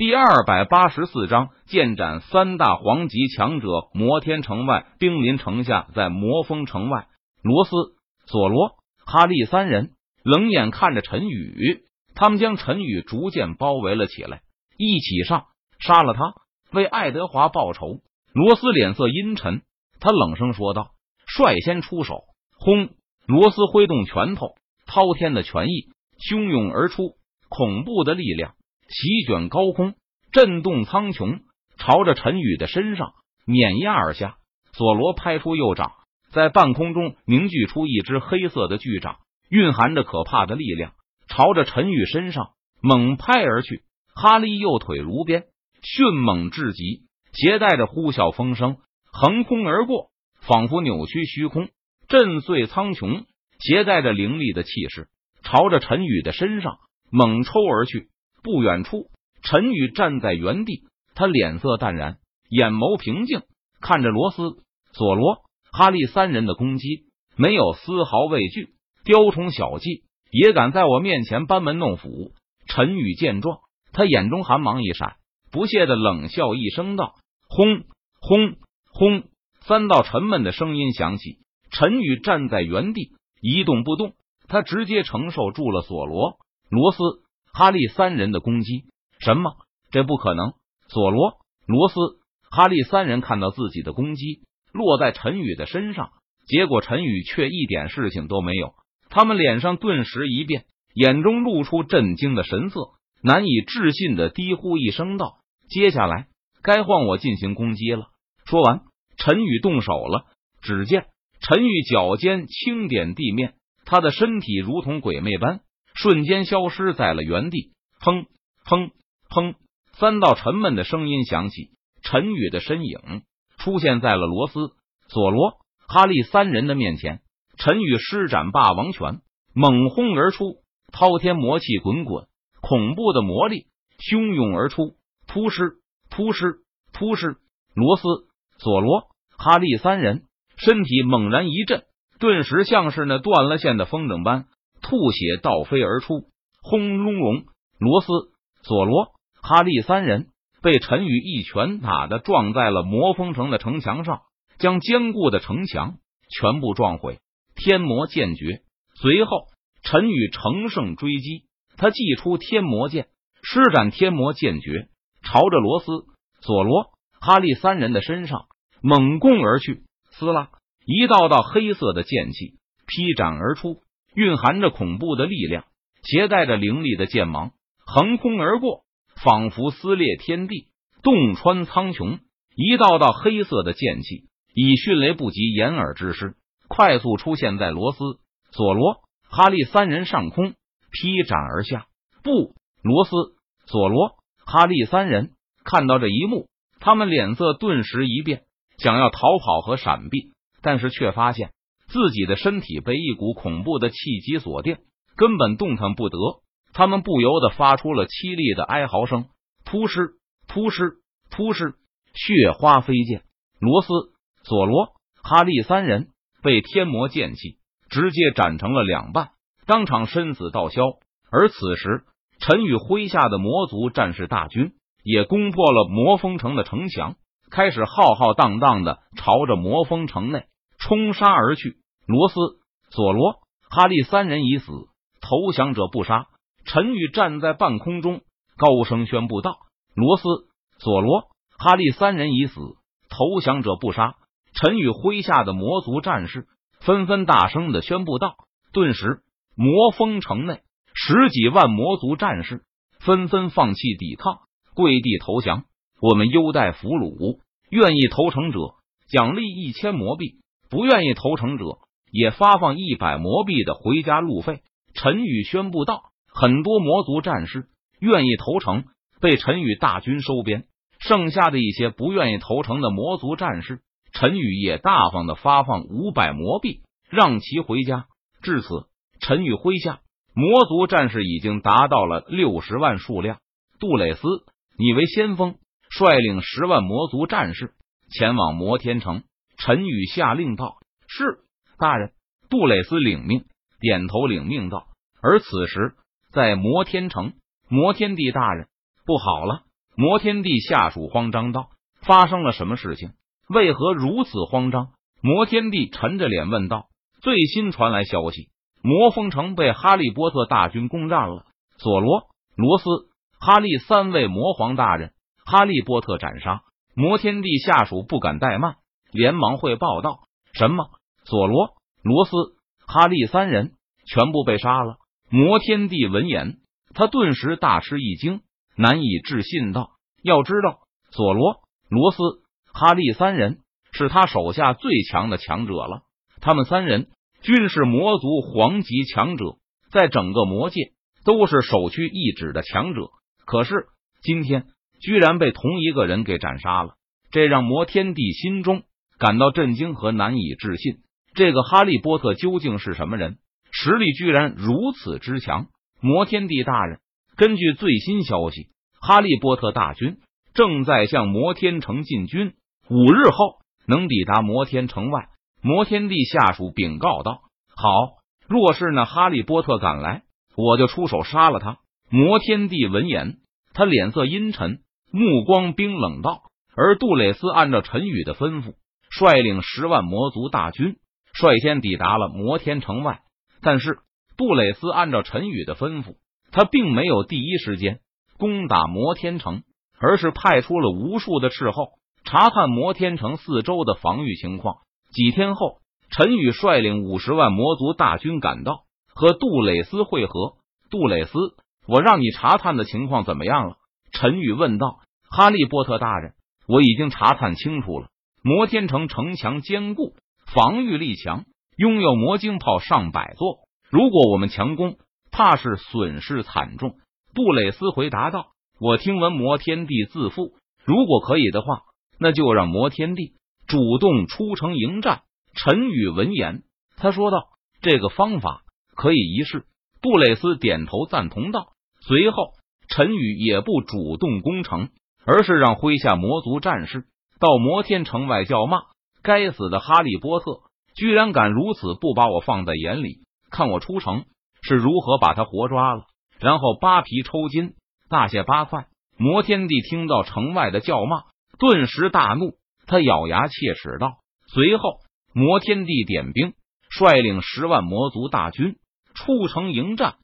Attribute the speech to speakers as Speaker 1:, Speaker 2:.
Speaker 1: 第二百八十四章，剑斩三大皇级强者。摩天城外，兵临城下，在魔峰城外，罗斯、索罗、哈利三人冷眼看着陈宇，他们将陈宇逐渐包围了起来，一起上，杀了他，为爱德华报仇。罗斯脸色阴沉，他冷声说道：“率先出手！”轰！罗斯挥动拳头，滔天的拳意汹涌而出，恐怖的力量。席卷高空，震动苍穹，朝着陈宇的身上碾压而下。索罗拍出右掌，在半空中凝聚出一只黑色的巨掌，蕴含着可怕的力量，朝着陈宇身上猛拍而去。哈利右腿如鞭，迅猛至极，携带着呼啸风声横空而过，仿佛扭曲虚空，震碎苍穹，携带着凌厉的气势，朝着陈宇的身上猛抽而去。不远处，陈宇站在原地，他脸色淡然，眼眸平静，看着罗斯、索罗、哈利三人的攻击，没有丝毫畏惧。雕虫小技也敢在我面前班门弄斧？陈宇见状，他眼中寒芒一闪，不屑的冷笑一声道：“轰！轰！轰！”三道沉闷的声音响起。陈宇站在原地一动不动，他直接承受住了索罗、罗斯。哈利三人的攻击，什么？这不可能！索罗、罗斯、哈利三人看到自己的攻击落在陈宇的身上，结果陈宇却一点事情都没有。他们脸上顿时一变，眼中露出震惊的神色，难以置信的低呼一声道：“接下来该换我进行攻击了。”说完，陈宇动手了。只见陈宇脚尖轻点地面，他的身体如同鬼魅般。瞬间消失在了原地。砰砰砰！三道沉闷的声音响起，陈宇的身影出现在了罗斯、索罗、哈利三人的面前。陈宇施展霸王拳，猛轰而出，滔天魔气滚滚，恐怖的魔力汹涌而出。突施突施突施！罗斯、索罗、哈利三人身体猛然一震，顿时像是那断了线的风筝般。吐血倒飞而出，轰隆隆！罗斯、索罗、哈利三人被陈宇一拳打的撞在了魔封城的城墙上，将坚固的城墙全部撞毁。天魔剑诀，随后陈宇乘胜追击，他祭出天魔剑，施展天魔剑诀，朝着罗斯、索罗、哈利三人的身上猛攻而去。撕拉，一道道黑色的剑气劈斩而出。蕴含着恐怖的力量，携带着凌厉的剑芒，横空而过，仿佛撕裂天地，洞穿苍穹。一道道黑色的剑气，以迅雷不及掩耳之势，快速出现在罗斯、索罗、哈利三人上空，劈斩而下。不，罗斯、索罗、哈利三人看到这一幕，他们脸色顿时一变，想要逃跑和闪避，但是却发现。自己的身体被一股恐怖的气机锁定，根本动弹不得。他们不由得发出了凄厉的哀嚎声：“突施，突施，突施！”血花飞溅，罗斯、索罗、哈利三人被天魔剑气直接斩成了两半，当场身死道消。而此时，陈宇麾下的魔族战士大军也攻破了魔封城的城墙，开始浩浩荡荡的朝着魔封城内冲杀而去。罗斯、索罗、哈利三人已死，投降者不杀。陈宇站在半空中，高声宣布道：“罗斯、索罗、哈利三人已死，投降者不杀。”陈宇麾下的魔族战士纷纷大声的宣布道。顿时，魔封城内十几万魔族战士纷纷放弃抵抗，跪地投降。我们优待俘虏，愿意投诚者奖励一千魔币，不愿意投诚者。也发放一百魔币的回家路费。陈宇宣布道：“很多魔族战士愿意投诚，被陈宇大军收编；剩下的一些不愿意投诚的魔族战士，陈宇也大方的发放五百魔币，让其回家。”至此，陈宇麾下魔族战士已经达到了六十万数量。杜蕾斯，你为先锋，率领十万魔族战士前往摩天城。陈宇下令道：“是。”大人，杜蕾斯领命，点头领命道。而此时，在摩天城，摩天帝大人，不好了！摩天帝下属慌张道：“发生了什么事情？为何如此慌张？”摩天帝沉着脸问道：“最新传来消息，魔风城被哈利波特大军攻占了。索罗、罗斯、哈利三位魔皇大人，哈利波特斩杀。”摩天帝下属不敢怠慢，连忙汇报道：“什么？索罗、罗斯、哈利三人全部被杀了？”摩天帝闻言，他顿时大吃一惊，难以置信道：“要知道，索罗、罗斯、哈利三人是他手下最强的强者了，他们三人均是魔族皇级强者，在整个魔界都是首屈一指的强者。可是今天……”居然被同一个人给斩杀了，这让摩天帝心中感到震惊和难以置信。这个哈利波特究竟是什么人？实力居然如此之强！摩天帝大人，根据最新消息，哈利波特大军正在向摩天城进军，五日后能抵达摩天城外。摩天帝下属禀告道：“好，若是那哈利波特赶来，我就出手杀了他。”摩天帝闻言，他脸色阴沉。目光冰冷道，而杜蕾斯按照陈宇的吩咐，率领十万魔族大军率先抵达了摩天城外。但是，杜蕾斯按照陈宇的吩咐，他并没有第一时间攻打摩天城，而是派出了无数的斥候查看摩天城四周的防御情况。几天后，陈宇率领五十万魔族大军赶到，和杜蕾斯会合。杜蕾斯，我让你查探的情况怎么样了？陈宇问道：“哈利波特大人，我已经查探清楚了。摩天城城墙坚固，防御力强，拥有魔晶炮上百座。如果我们强攻，怕是损失惨重。”布雷斯回答道：“我听闻摩天帝自负，如果可以的话，那就让摩天帝主动出城迎战。”陈宇闻言，他说道：“这个方法可以一试。”布雷斯点头赞同道，随后。陈宇也不主动攻城，而是让麾下魔族战士到摩天城外叫骂：“该死的哈利波特，居然敢如此不把我放在眼里！看我出城是如何把他活抓了，然后扒皮抽筋，大卸八块！”摩天帝听到城外的叫骂，顿时大怒，他咬牙切齿道：“随后，摩天帝点兵，率领十万魔族大军出城迎战。”